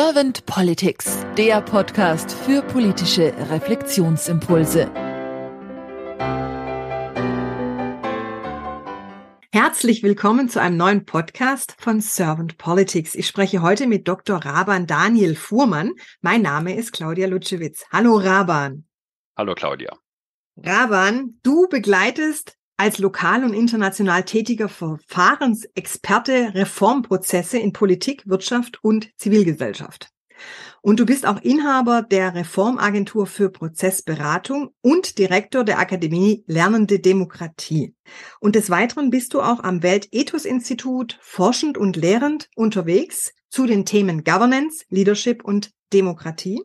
Servant Politics, der Podcast für politische Reflexionsimpulse. Herzlich willkommen zu einem neuen Podcast von Servant Politics. Ich spreche heute mit Dr. Raban Daniel Fuhrmann. Mein Name ist Claudia Lutschewitz. Hallo Raban. Hallo Claudia. Raban, du begleitest als lokal und international tätiger Verfahrensexperte Reformprozesse in Politik, Wirtschaft und Zivilgesellschaft. Und du bist auch Inhaber der Reformagentur für Prozessberatung und Direktor der Akademie Lernende Demokratie. Und des Weiteren bist du auch am Weltethos-Institut forschend und lehrend unterwegs zu den Themen Governance, Leadership und Demokratie.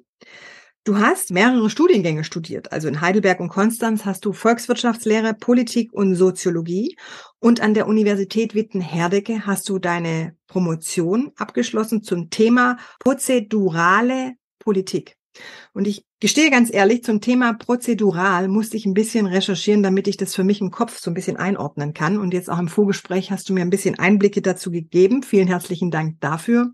Du hast mehrere Studiengänge studiert. Also in Heidelberg und Konstanz hast du Volkswirtschaftslehre, Politik und Soziologie. Und an der Universität Witten-Herdecke hast du deine Promotion abgeschlossen zum Thema prozedurale Politik. Und ich gestehe ganz ehrlich, zum Thema prozedural musste ich ein bisschen recherchieren, damit ich das für mich im Kopf so ein bisschen einordnen kann. Und jetzt auch im Vorgespräch hast du mir ein bisschen Einblicke dazu gegeben. Vielen herzlichen Dank dafür.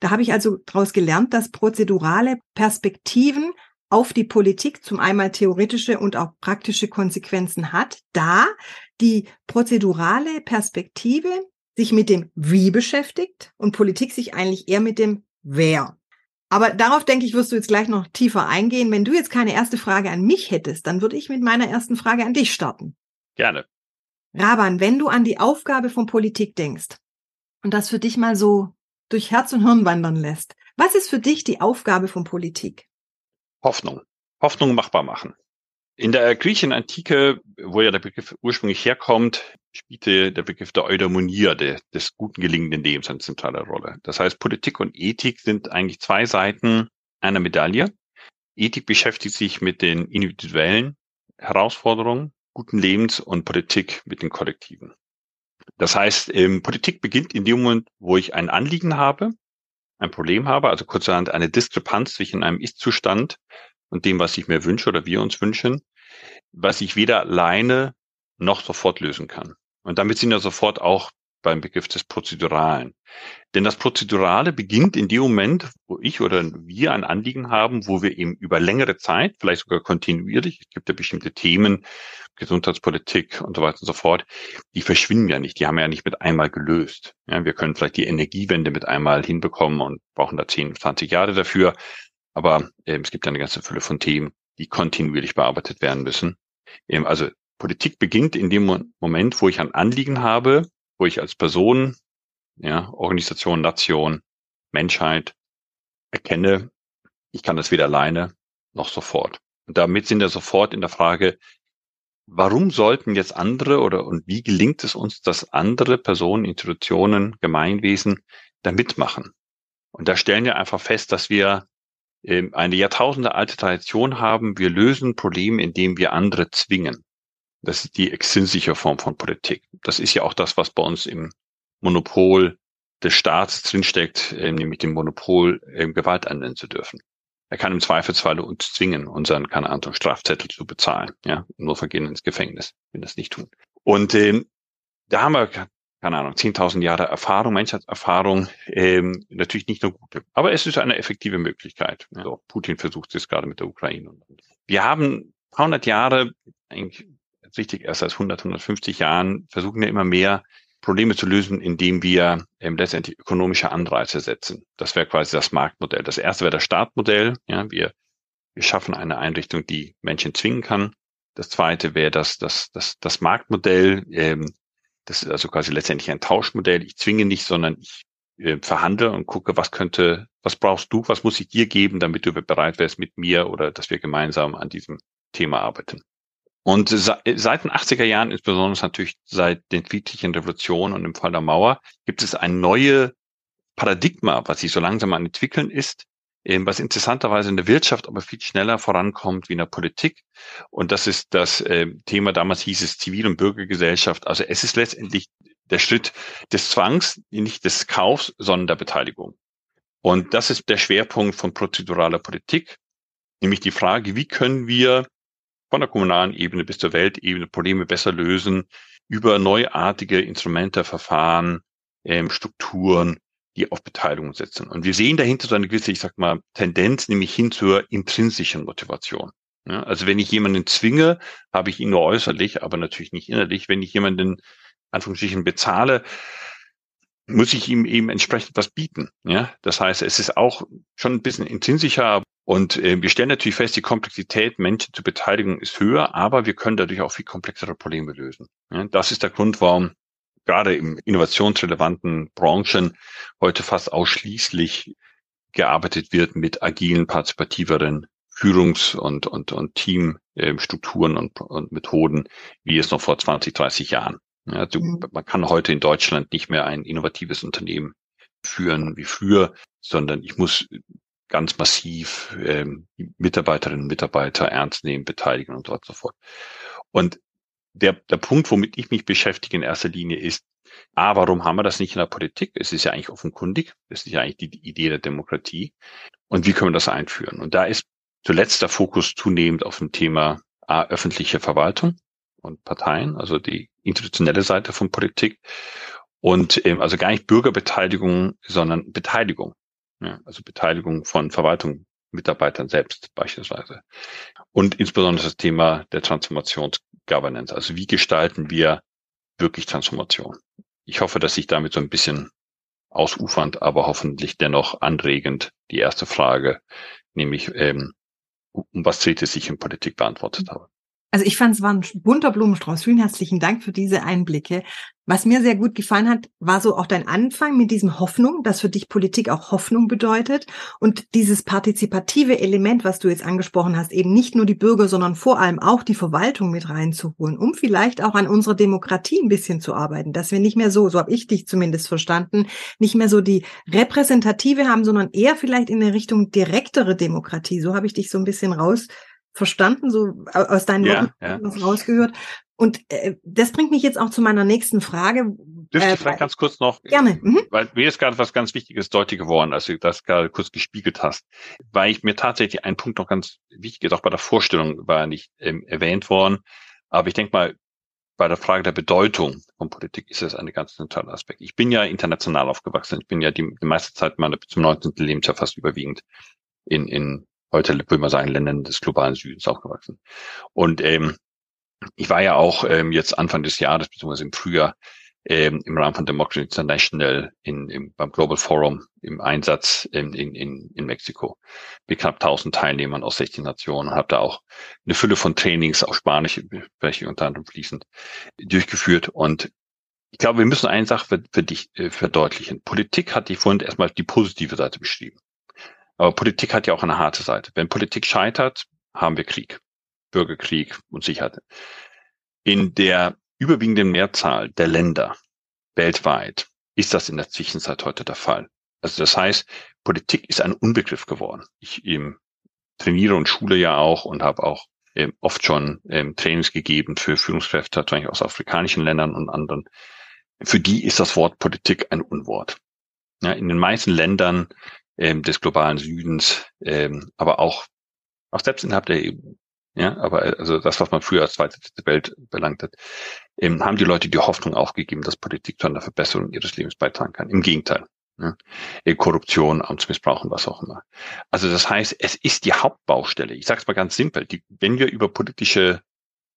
Da habe ich also daraus gelernt, dass prozedurale Perspektiven auf die Politik zum einmal theoretische und auch praktische Konsequenzen hat, da die prozedurale Perspektive sich mit dem Wie beschäftigt und Politik sich eigentlich eher mit dem Wer. Aber darauf denke ich, wirst du jetzt gleich noch tiefer eingehen. Wenn du jetzt keine erste Frage an mich hättest, dann würde ich mit meiner ersten Frage an dich starten. Gerne. Raban, wenn du an die Aufgabe von Politik denkst und das für dich mal so durch Herz und Hirn wandern lässt, was ist für dich die Aufgabe von Politik? Hoffnung. Hoffnung machbar machen. In der griechischen Antike, wo ja der Begriff ursprünglich herkommt, spielte der Begriff der Eudaimonia, der, des guten gelingenden Lebens, eine zentrale Rolle. Das heißt, Politik und Ethik sind eigentlich zwei Seiten einer Medaille. Ethik beschäftigt sich mit den individuellen Herausforderungen guten Lebens und Politik mit den Kollektiven. Das heißt, ähm, Politik beginnt in dem Moment, wo ich ein Anliegen habe, ein Problem habe, also kurzerhand eine Diskrepanz zwischen einem Ist-Zustand und dem, was ich mir wünsche oder wir uns wünschen, was ich weder alleine noch sofort lösen kann. Und damit sind wir sofort auch beim Begriff des Prozeduralen. Denn das Prozedurale beginnt in dem Moment, wo ich oder wir ein Anliegen haben, wo wir eben über längere Zeit, vielleicht sogar kontinuierlich, es gibt ja bestimmte Themen, Gesundheitspolitik und so weiter und so fort, die verschwinden ja nicht, die haben wir ja nicht mit einmal gelöst. Ja, wir können vielleicht die Energiewende mit einmal hinbekommen und brauchen da 10, 20 Jahre dafür. Aber äh, es gibt ja eine ganze Fülle von Themen, die kontinuierlich bearbeitet werden müssen. Ähm, also Politik beginnt in dem Moment, wo ich ein Anliegen habe, wo ich als Person, ja, Organisation, Nation, Menschheit erkenne, ich kann das weder alleine noch sofort. Und damit sind wir sofort in der Frage, warum sollten jetzt andere oder und wie gelingt es uns, dass andere Personen, Institutionen, Gemeinwesen da mitmachen? Und da stellen wir einfach fest, dass wir eine Jahrtausende alte Tradition haben. Wir lösen Probleme, indem wir andere zwingen. Das ist die extrinsische Form von Politik. Das ist ja auch das, was bei uns im Monopol des Staats drinsteckt, ähm, nämlich dem Monopol, ähm, Gewalt anwenden zu dürfen. Er kann im Zweifelsfall uns zwingen, unseren, keine Ahnung, Strafzettel zu bezahlen. Ja, nur vergehen ins Gefängnis, wenn das nicht tun. Und ähm, da haben wir, keine Ahnung, 10.000 Jahre Erfahrung, Menschheitserfahrung, ähm, natürlich nicht nur gute. Aber es ist eine effektive Möglichkeit. Also Putin versucht es gerade mit der Ukraine. Wir haben 100 Jahre, eigentlich richtig erst seit 100, 150 Jahren versuchen wir immer mehr Probleme zu lösen, indem wir ähm, letztendlich ökonomische Anreize setzen. Das wäre quasi das Marktmodell. Das erste wäre das Startmodell. Ja, wir, wir schaffen eine Einrichtung, die Menschen zwingen kann. Das zweite wäre das, das, das, das Marktmodell. Ähm, das ist also quasi letztendlich ein Tauschmodell. Ich zwinge nicht, sondern ich äh, verhandle und gucke, was könnte, was brauchst du, was muss ich dir geben, damit du bereit wärst mit mir oder dass wir gemeinsam an diesem Thema arbeiten. Und seit den 80er Jahren, insbesondere natürlich seit den friedlichen Revolutionen und im Fall der Mauer, gibt es ein neue Paradigma, was sich so langsam an entwickeln ist, was interessanterweise in der Wirtschaft aber viel schneller vorankommt wie in der Politik. Und das ist das äh, Thema, damals hieß es Zivil- und Bürgergesellschaft. Also es ist letztendlich der Schritt des Zwangs, nicht des Kaufs, sondern der Beteiligung. Und das ist der Schwerpunkt von prozeduraler Politik, nämlich die Frage, wie können wir von der kommunalen Ebene bis zur Weltebene Probleme besser lösen über neuartige Instrumente, Verfahren, ähm, Strukturen, die auf Beteiligung setzen. Und wir sehen dahinter so eine gewisse, ich sag mal, Tendenz, nämlich hin zur intrinsischen Motivation. Ja, also wenn ich jemanden zwinge, habe ich ihn nur äußerlich, aber natürlich nicht innerlich. Wenn ich jemanden Anführungsstrichen bezahle, muss ich ihm eben entsprechend was bieten. Ja, das heißt, es ist auch schon ein bisschen intrinsischer und äh, wir stellen natürlich fest, die Komplexität Menschen zu beteiligen ist höher, aber wir können dadurch auch viel komplexere Probleme lösen. Ja, das ist der Grund, warum gerade im innovationsrelevanten Branchen heute fast ausschließlich gearbeitet wird mit agilen, partizipativeren Führungs- und, und, und Teamstrukturen und, und Methoden, wie es noch vor 20, 30 Jahren. Ja, mhm. Man kann heute in Deutschland nicht mehr ein innovatives Unternehmen führen wie früher, sondern ich muss ganz massiv ähm, Mitarbeiterinnen und Mitarbeiter ernst nehmen, beteiligen und so weiter und so fort. Und der, der Punkt, womit ich mich beschäftige in erster Linie ist, A, warum haben wir das nicht in der Politik? Es ist ja eigentlich offenkundig. Es ist ja eigentlich die, die Idee der Demokratie. Und wie können wir das einführen? Und da ist zuletzt der Fokus zunehmend auf dem Thema A, öffentliche Verwaltung und Parteien, also die institutionelle Seite von Politik. Und ähm, also gar nicht Bürgerbeteiligung, sondern Beteiligung. Ja, also Beteiligung von Verwaltung, Mitarbeitern selbst beispielsweise. Und insbesondere das Thema der Transformationsgovernance. Also wie gestalten wir wirklich Transformation? Ich hoffe, dass ich damit so ein bisschen ausufernd, aber hoffentlich dennoch anregend die erste Frage, nämlich ähm, um was dreht es sich in Politik beantwortet habe. Also ich fand es war ein bunter Blumenstrauß. Vielen herzlichen Dank für diese Einblicke. Was mir sehr gut gefallen hat, war so auch dein Anfang mit diesem Hoffnung, dass für dich Politik auch Hoffnung bedeutet und dieses partizipative Element, was du jetzt angesprochen hast, eben nicht nur die Bürger, sondern vor allem auch die Verwaltung mit reinzuholen, um vielleicht auch an unserer Demokratie ein bisschen zu arbeiten, dass wir nicht mehr so, so habe ich dich zumindest verstanden, nicht mehr so die repräsentative haben, sondern eher vielleicht in der Richtung direktere Demokratie. So habe ich dich so ein bisschen raus verstanden, so aus deinen ja, Worten ja. was rausgehört. Und äh, das bringt mich jetzt auch zu meiner nächsten Frage. Dürfte äh, ich vielleicht ganz kurz noch, gerne. Mhm. weil mir ist gerade was ganz Wichtiges deutlich geworden, als du das gerade kurz gespiegelt hast, weil ich mir tatsächlich ein Punkt noch ganz wichtig ist, auch bei der Vorstellung war nicht ähm, erwähnt worden, aber ich denke mal, bei der Frage der Bedeutung von Politik ist es ein ganz zentraler Aspekt. Ich bin ja international aufgewachsen. Ich bin ja die, die meiste Zeit meiner bis zum 19. Lebensjahr fast überwiegend in, in heute würde man sagen, Ländern des globalen Südens aufgewachsen. Und ähm, ich war ja auch ähm, jetzt Anfang des Jahres, beziehungsweise im Frühjahr, ähm, im Rahmen von Democracy International in, im, beim Global Forum im Einsatz in, in, in, in Mexiko mit knapp 1000 Teilnehmern aus 16 Nationen und habe da auch eine Fülle von Trainings, auch Spanisch, welche unter anderem fließend, durchgeführt. Und ich glaube, wir müssen eine Sache für, für dich äh, verdeutlichen. Politik hat die vorhin erstmal die positive Seite beschrieben. Aber Politik hat ja auch eine harte Seite. Wenn Politik scheitert, haben wir Krieg, Bürgerkrieg und Sicherheit. In der überwiegenden Mehrzahl der Länder weltweit ist das in der Zwischenzeit heute der Fall. Also das heißt, Politik ist ein Unbegriff geworden. Ich eben trainiere und schule ja auch und habe auch ähm, oft schon ähm, Trainings gegeben für Führungskräfte, natürlich aus afrikanischen Ländern und anderen. Für die ist das Wort Politik ein Unwort. Ja, in den meisten Ländern ähm, des globalen Südens, ähm, aber auch, auch selbst innerhalb der EU. Ja, aber äh, also das, was man früher als zweite Welt belangt hat, ähm, haben die Leute die Hoffnung aufgegeben, dass Politik zu einer Verbesserung ihres Lebens beitragen kann. Im Gegenteil. Ja, äh, Korruption, Amtsmissbrauch und was auch immer. Also das heißt, es ist die Hauptbaustelle. Ich sage es mal ganz simpel. Die, wenn wir über politische,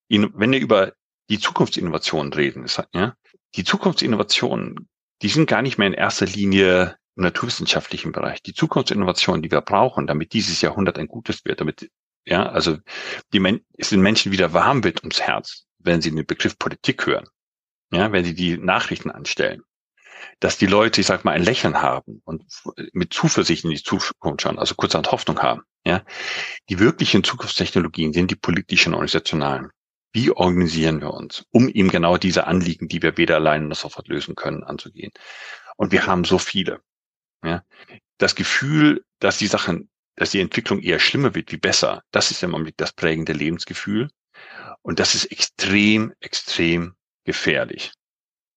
wenn wir über die Zukunftsinnovationen reden, ist, ja, die Zukunftsinnovationen, die sind gar nicht mehr in erster Linie naturwissenschaftlichen Bereich, die Zukunftsinnovation, die wir brauchen, damit dieses Jahrhundert ein gutes wird, damit, ja, also die Men es den Menschen wieder warm wird ums Herz, wenn sie den Begriff Politik hören, ja, wenn sie die Nachrichten anstellen, dass die Leute, ich sag mal, ein Lächeln haben und mit Zuversicht in die Zukunft schauen, also kurzerhand Hoffnung haben, ja. Die wirklichen Zukunftstechnologien sind die politischen organisationalen. Wie organisieren wir uns, um eben genau diese Anliegen, die wir weder allein noch sofort lösen können, anzugehen? Und wir haben so viele. Ja? Das Gefühl, dass die Sachen, dass die Entwicklung eher schlimmer wird wie besser, das ist im Augenblick das prägende Lebensgefühl. Und das ist extrem, extrem gefährlich.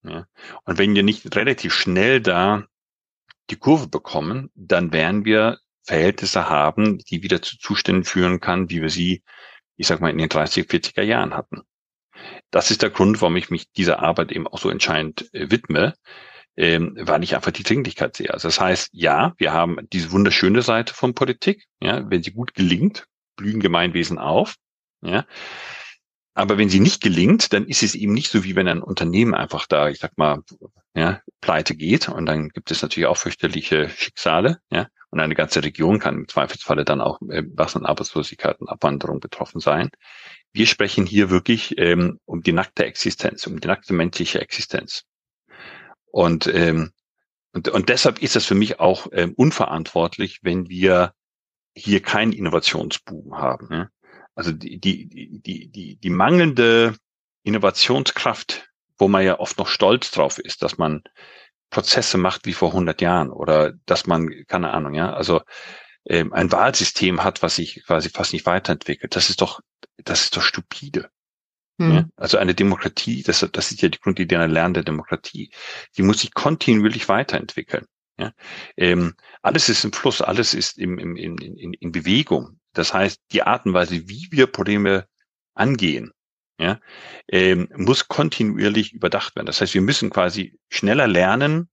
Ja? Und wenn wir nicht relativ schnell da die Kurve bekommen, dann werden wir Verhältnisse haben, die wieder zu Zuständen führen kann, wie wir sie, ich sag mal, in den 30, 40er Jahren hatten. Das ist der Grund, warum ich mich dieser Arbeit eben auch so entscheidend äh, widme, ähm, weil ich einfach die Dringlichkeit sehe. Also das heißt, ja, wir haben diese wunderschöne Seite von Politik, ja, wenn sie gut gelingt, blühen Gemeinwesen auf, ja. Aber wenn sie nicht gelingt, dann ist es eben nicht so, wie wenn ein Unternehmen einfach da, ich sag mal, ja, pleite geht. Und dann gibt es natürlich auch fürchterliche Schicksale, ja. Und eine ganze Region kann im Zweifelsfalle dann auch äh, was an Arbeitslosigkeit und Abwanderung betroffen sein. Wir sprechen hier wirklich ähm, um die nackte Existenz, um die nackte menschliche Existenz. Und, ähm, und, und deshalb ist es für mich auch ähm, unverantwortlich, wenn wir hier keinen Innovationsboom haben. Ne? Also die, die, die, die, die mangelnde Innovationskraft, wo man ja oft noch stolz drauf ist, dass man Prozesse macht wie vor 100 Jahren oder dass man, keine Ahnung, ja, also ähm, ein Wahlsystem hat, was sich quasi fast nicht weiterentwickelt. Das ist doch, das ist doch stupide. Hm. Ja? Also eine Demokratie, das, das ist ja die Grundidee einer lernenden Demokratie. Die muss sich kontinuierlich weiterentwickeln. Ja? Ähm, alles ist im Fluss, alles ist im, im, in, in, in Bewegung. Das heißt, die Art und Weise, wie wir Probleme angehen, ja, ähm, muss kontinuierlich überdacht werden. Das heißt, wir müssen quasi schneller lernen,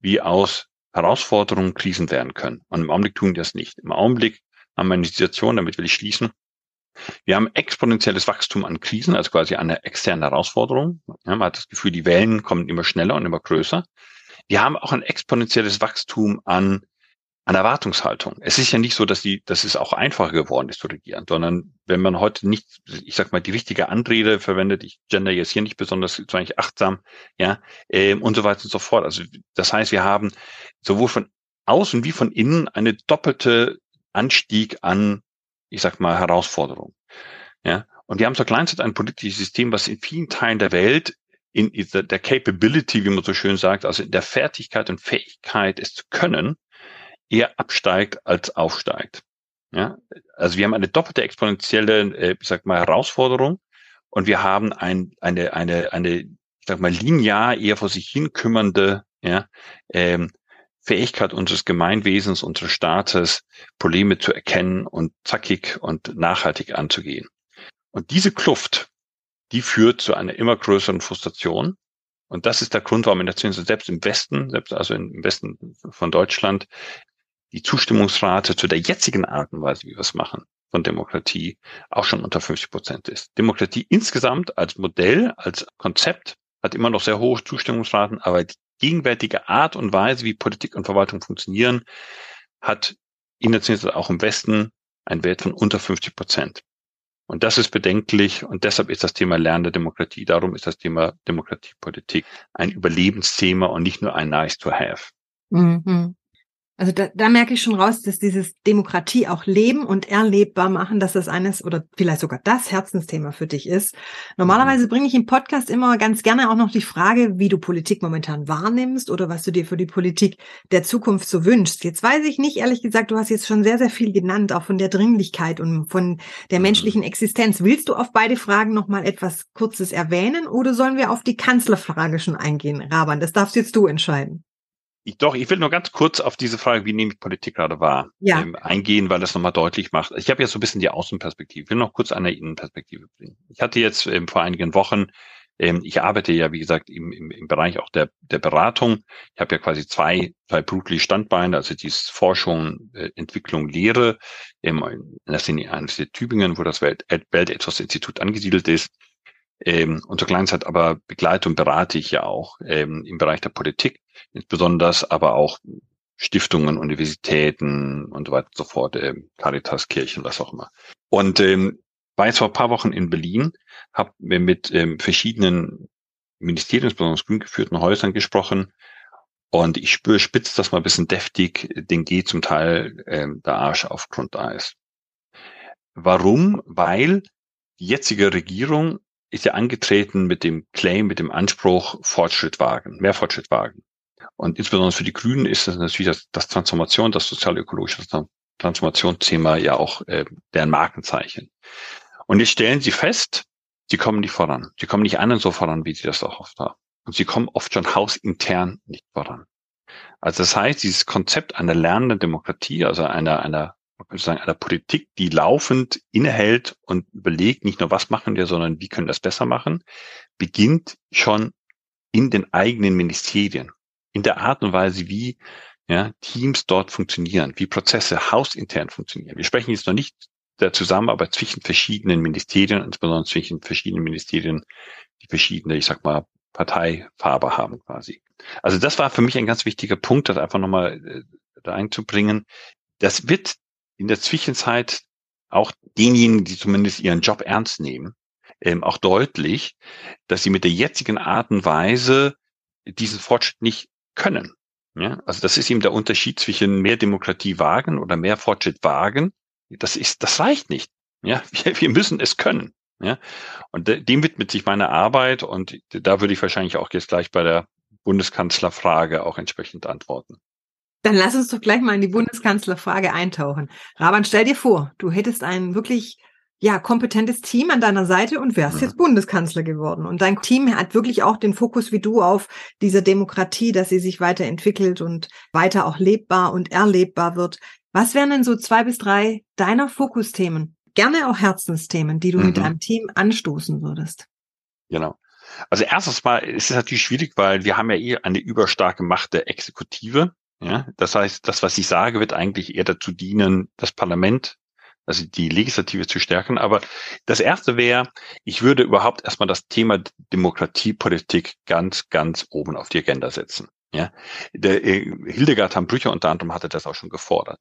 wie aus Herausforderungen Krisen werden können. Und im Augenblick tun wir das nicht. Im Augenblick haben wir eine Situation, damit will ich schließen, wir haben exponentielles Wachstum an Krisen, also quasi eine externe Herausforderung. Ja, man hat das Gefühl, die Wellen kommen immer schneller und immer größer. Wir haben auch ein exponentielles Wachstum an, an Erwartungshaltung. Es ist ja nicht so, dass die, dass es auch einfacher geworden ist zu regieren, sondern wenn man heute nicht, ich sag mal, die richtige Anrede verwendet, ich gender jetzt hier nicht besonders, ist eigentlich achtsam, ja, äh, und so weiter und so fort. Also das heißt, wir haben sowohl von außen wie von innen eine doppelte Anstieg an ich sag mal, Herausforderung. Ja, und wir haben zur Kleinzeit ein politisches System, was in vielen Teilen der Welt in der Capability, wie man so schön sagt, also in der Fertigkeit und Fähigkeit, es zu können, eher absteigt als aufsteigt. Ja, also wir haben eine doppelte exponentielle, äh, ich sag mal, Herausforderung und wir haben ein, eine, eine, eine, ich sag mal, linear eher vor sich hin kümmernde, ja, ähm, Fähigkeit unseres Gemeinwesens, unseres Staates, Probleme zu erkennen und zackig und nachhaltig anzugehen. Und diese Kluft, die führt zu einer immer größeren Frustration. Und das ist der Grund, warum in der Zinsen selbst im Westen, selbst also im Westen von Deutschland, die Zustimmungsrate zu der jetzigen Art und Weise, wie wir es machen, von Demokratie auch schon unter 50 Prozent ist. Demokratie insgesamt als Modell, als Konzept hat immer noch sehr hohe Zustimmungsraten, aber die gegenwärtige Art und Weise, wie Politik und Verwaltung funktionieren, hat international auch im Westen einen Wert von unter 50 Prozent. Und das ist bedenklich und deshalb ist das Thema Lernen der Demokratie, darum ist das Thema Demokratiepolitik ein Überlebensthema und nicht nur ein Nice to have. Mhm. Also da, da merke ich schon raus, dass dieses Demokratie auch leben und erlebbar machen, dass das eines oder vielleicht sogar das Herzensthema für dich ist. Normalerweise bringe ich im Podcast immer ganz gerne auch noch die Frage, wie du Politik momentan wahrnimmst oder was du dir für die Politik der Zukunft so wünschst. Jetzt weiß ich nicht, ehrlich gesagt, du hast jetzt schon sehr, sehr viel genannt, auch von der Dringlichkeit und von der mhm. menschlichen Existenz. Willst du auf beide Fragen nochmal etwas Kurzes erwähnen oder sollen wir auf die Kanzlerfrage schon eingehen, Raban? Das darfst jetzt du entscheiden. Ich, doch, ich will nur ganz kurz auf diese Frage, wie nehme ich Politik gerade wahr, ja. ähm, eingehen, weil das nochmal deutlich macht. Ich habe jetzt so ein bisschen die Außenperspektive. Ich will noch kurz eine Innenperspektive bringen. Ich hatte jetzt ähm, vor einigen Wochen, ähm, ich arbeite ja, wie gesagt, im, im, im Bereich auch der, der Beratung. Ich habe ja quasi zwei, zwei berufliche Standbeine, also dieses Forschung, äh, Entwicklung, Lehre. Ähm, das sind eines der Tübingen, wo das Welt, Weltethos-Institut angesiedelt ist. Ähm, und zur Kleinzeit aber begleite und berate ich ja auch ähm, im Bereich der Politik, insbesondere aber auch Stiftungen, Universitäten und so weiter und so fort, ähm, Caritas, Kirchen, was auch immer. Und ähm, war jetzt vor ein paar Wochen in Berlin, habe mit ähm, verschiedenen Ministerien, besonders grün geführten Häusern gesprochen und ich spüre, spitzt das mal ein bisschen deftig, den geht zum Teil ähm, der Arsch auf Grundeis. Warum? Weil die jetzige Regierung ist ja angetreten mit dem Claim, mit dem Anspruch Fortschritt wagen, mehr Fortschritt wagen. Und insbesondere für die Grünen ist das natürlich das, das Transformation, das sozial-ökologische Transformationsthema ja auch äh, deren Markenzeichen. Und jetzt stellen sie fest, sie kommen nicht voran. Sie kommen nicht an so voran, wie sie das auch oft haben. Und sie kommen oft schon hausintern nicht voran. Also das heißt, dieses Konzept einer lernenden Demokratie, also einer, einer man könnte sagen, einer Politik, die laufend innehält und überlegt, nicht nur was machen wir, sondern wie können wir das besser machen, beginnt schon in den eigenen Ministerien. in der Art und Weise, wie ja, Teams dort funktionieren, wie Prozesse hausintern funktionieren. Wir sprechen jetzt noch nicht der Zusammenarbeit zwischen verschiedenen Ministerien, insbesondere zwischen verschiedenen Ministerien, die verschiedene, ich sag mal, Parteifarbe haben quasi. Also das war für mich ein ganz wichtiger Punkt, das einfach nochmal äh, reinzubringen. Das wird in der Zwischenzeit auch denjenigen, die zumindest ihren Job ernst nehmen, ähm, auch deutlich, dass sie mit der jetzigen Art und Weise diesen Fortschritt nicht können. Ja, also das ist eben der Unterschied zwischen mehr Demokratie wagen oder mehr Fortschritt wagen. Das ist, das reicht nicht. Ja, wir, wir müssen es können. Ja, und dem widmet sich meine Arbeit und da würde ich wahrscheinlich auch jetzt gleich bei der Bundeskanzlerfrage auch entsprechend antworten. Dann lass uns doch gleich mal in die Bundeskanzlerfrage eintauchen. Raban, stell dir vor, du hättest ein wirklich ja, kompetentes Team an deiner Seite und wärst ja. jetzt Bundeskanzler geworden. Und dein Team hat wirklich auch den Fokus wie du auf dieser Demokratie, dass sie sich weiterentwickelt und weiter auch lebbar und erlebbar wird. Was wären denn so zwei bis drei deiner Fokusthemen? Gerne auch Herzensthemen, die du mhm. mit deinem Team anstoßen würdest. Genau. Also erstens mal ist es natürlich schwierig, weil wir haben ja eh eine überstarke Macht der Exekutive. Ja, das heißt, das, was ich sage, wird eigentlich eher dazu dienen, das Parlament also die Legislative zu stärken. Aber das erste wäre, ich würde überhaupt erstmal das Thema Demokratiepolitik ganz, ganz oben auf die Agenda setzen. Ja, der äh, Hildegard Hambrücher unter anderem hatte das auch schon gefordert.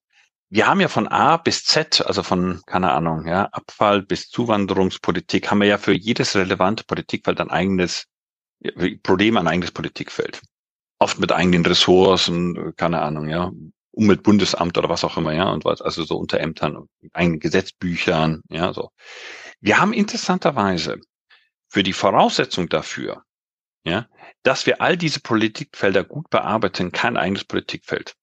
Wir haben ja von A bis Z, also von, keine Ahnung, ja, Abfall bis Zuwanderungspolitik, haben wir ja für jedes relevante Politikfeld ein eigenes Problem, ein eigenes Politikfeld. Oft mit eigenen Ressourcen, keine Ahnung, ja, Umweltbundesamt oder was auch immer, ja, und was, also so Unterämtern und eigenen Gesetzbüchern, ja, so. Wir haben interessanterweise für die Voraussetzung dafür, ja, dass wir all diese Politikfelder gut bearbeiten, kein eigenes Politikfeld.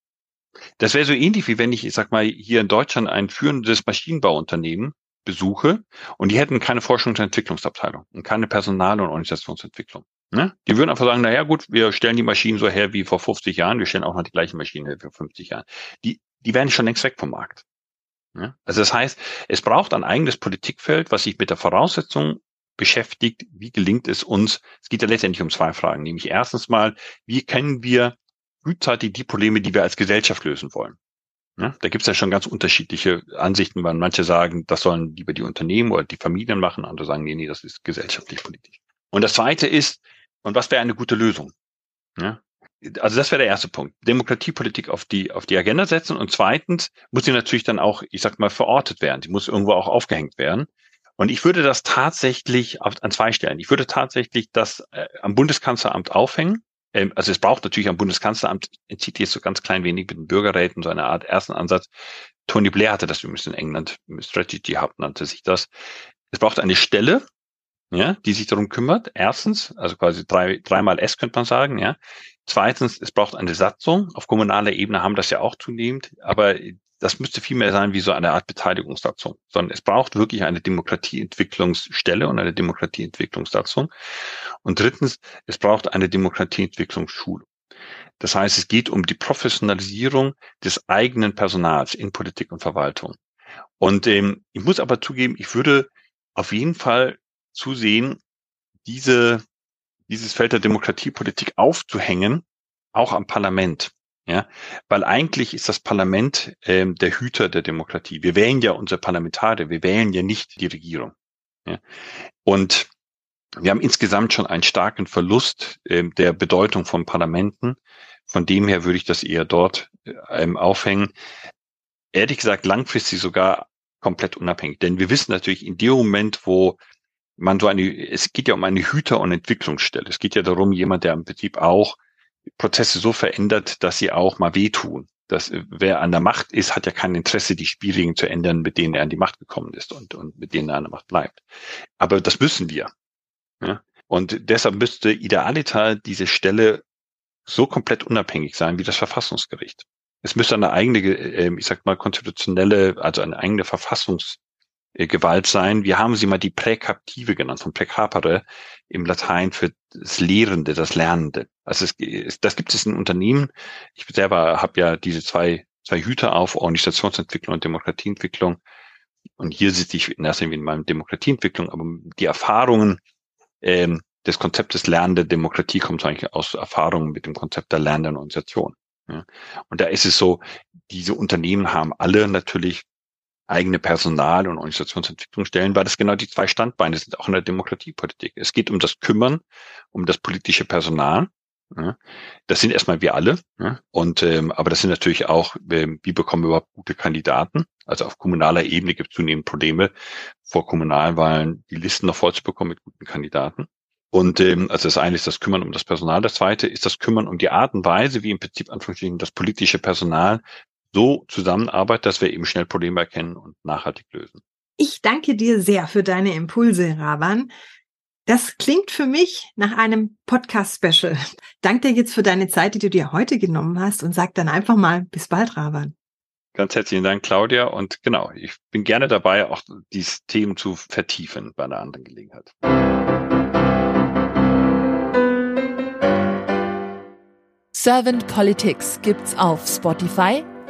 Das wäre so ähnlich wie wenn ich, ich sag mal, hier in Deutschland ein führendes Maschinenbauunternehmen besuche und die hätten keine Forschungs- und Entwicklungsabteilung und keine Personal- und Organisationsentwicklung. Ne? Die würden einfach sagen, na ja, gut, wir stellen die Maschinen so her wie vor 50 Jahren, wir stellen auch noch die gleichen Maschinen her wie vor 50 Jahren. Die, die werden schon längst weg vom Markt. Ne? Also das heißt, es braucht ein eigenes Politikfeld, was sich mit der Voraussetzung beschäftigt, wie gelingt es uns, es geht ja letztendlich um zwei Fragen, nämlich erstens mal, wie können wir frühzeitig die Probleme, die wir als Gesellschaft lösen wollen. Ja, da gibt es ja schon ganz unterschiedliche Ansichten, weil manche sagen, das sollen lieber die Unternehmen oder die Familien machen, andere sagen, nee, nee, das ist gesellschaftlich politisch. Und das zweite ist, und was wäre eine gute Lösung? Ja? Also das wäre der erste Punkt. Demokratiepolitik auf die, auf die Agenda setzen. Und zweitens muss sie natürlich dann auch, ich sag mal, verortet werden. Die muss irgendwo auch aufgehängt werden. Und ich würde das tatsächlich auf, an zwei Stellen. Ich würde tatsächlich das äh, am Bundeskanzleramt aufhängen. Ähm, also es braucht natürlich am Bundeskanzleramt, entzieht jetzt so ganz klein wenig mit den Bürgerräten, so eine Art ersten Ansatz. Tony Blair hatte das übrigens in England, Strategy Hub nannte sich das. Es braucht eine Stelle, ja, die sich darum kümmert. Erstens, also quasi drei, dreimal S könnte man sagen, ja. Zweitens, es braucht eine Satzung. Auf kommunaler Ebene haben das ja auch zunehmend, aber das müsste viel mehr sein wie so eine Art Beteiligungssatzung, sondern es braucht wirklich eine Demokratieentwicklungsstelle und eine Demokratieentwicklungssatzung. Und drittens, es braucht eine Demokratieentwicklungsschule. Das heißt, es geht um die Professionalisierung des eigenen Personals in Politik und Verwaltung. Und ähm, ich muss aber zugeben, ich würde auf jeden Fall zusehen, diese, dieses Feld der Demokratiepolitik aufzuhängen, auch am Parlament. Ja, weil eigentlich ist das Parlament ähm, der Hüter der Demokratie. Wir wählen ja unsere Parlamentarier, wir wählen ja nicht die Regierung. Ja? Und wir haben insgesamt schon einen starken Verlust ähm, der Bedeutung von Parlamenten. Von dem her würde ich das eher dort ähm, aufhängen. Ehrlich gesagt, langfristig sogar komplett unabhängig. Denn wir wissen natürlich, in dem Moment, wo man so eine, es geht ja um eine Hüter- und Entwicklungsstelle. Es geht ja darum, jemand, der im Prinzip auch Prozesse so verändert, dass sie auch mal wehtun. Dass, wer an der Macht ist, hat ja kein Interesse, die Spielregeln zu ändern, mit denen er an die Macht gekommen ist und, und mit denen er an der Macht bleibt. Aber das müssen wir. Ja? Und deshalb müsste idealiter diese Stelle so komplett unabhängig sein wie das Verfassungsgericht. Es müsste eine eigene, äh, ich sag mal, konstitutionelle, also eine eigene Verfassungs äh, Gewalt sein. Wir haben sie mal die Präkaptive genannt, von Präkapere im Latein für das Lehrende, das Lernende. Also es, das gibt es in Unternehmen. Ich selber habe ja diese zwei, zwei Hüter auf, Organisationsentwicklung und Demokratieentwicklung. Und hier sitze ich in erster Linie in meinem Demokratieentwicklung, aber die Erfahrungen ähm, des lernende Demokratie kommt eigentlich aus Erfahrungen mit dem Konzept der lernenden Organisation. Ja. Und da ist es so, diese Unternehmen haben alle natürlich eigene Personal- und Organisationsentwicklungsstellen, weil das genau die zwei Standbeine sind, auch in der Demokratiepolitik. Es geht um das Kümmern, um das politische Personal. Das sind erstmal wir alle. Und ähm, aber das sind natürlich auch, ähm, wie bekommen wir überhaupt gute Kandidaten? Also auf kommunaler Ebene gibt es zunehmend Probleme, vor Kommunalwahlen die Listen noch voll zu bekommen mit guten Kandidaten. Und ähm, also das eine ist das Kümmern um das Personal, das zweite ist das Kümmern um die Art und Weise, wie im Prinzip Anführungsstrichen das politische Personal so zusammenarbeitet, dass wir eben schnell Probleme erkennen und nachhaltig lösen. Ich danke dir sehr für deine Impulse, Raban. Das klingt für mich nach einem Podcast-Special. Danke dir jetzt für deine Zeit, die du dir heute genommen hast und sag dann einfach mal bis bald, Raban. Ganz herzlichen Dank, Claudia. Und genau, ich bin gerne dabei, auch diese Themen zu vertiefen bei einer anderen Gelegenheit. Servant Politics gibt's auf Spotify,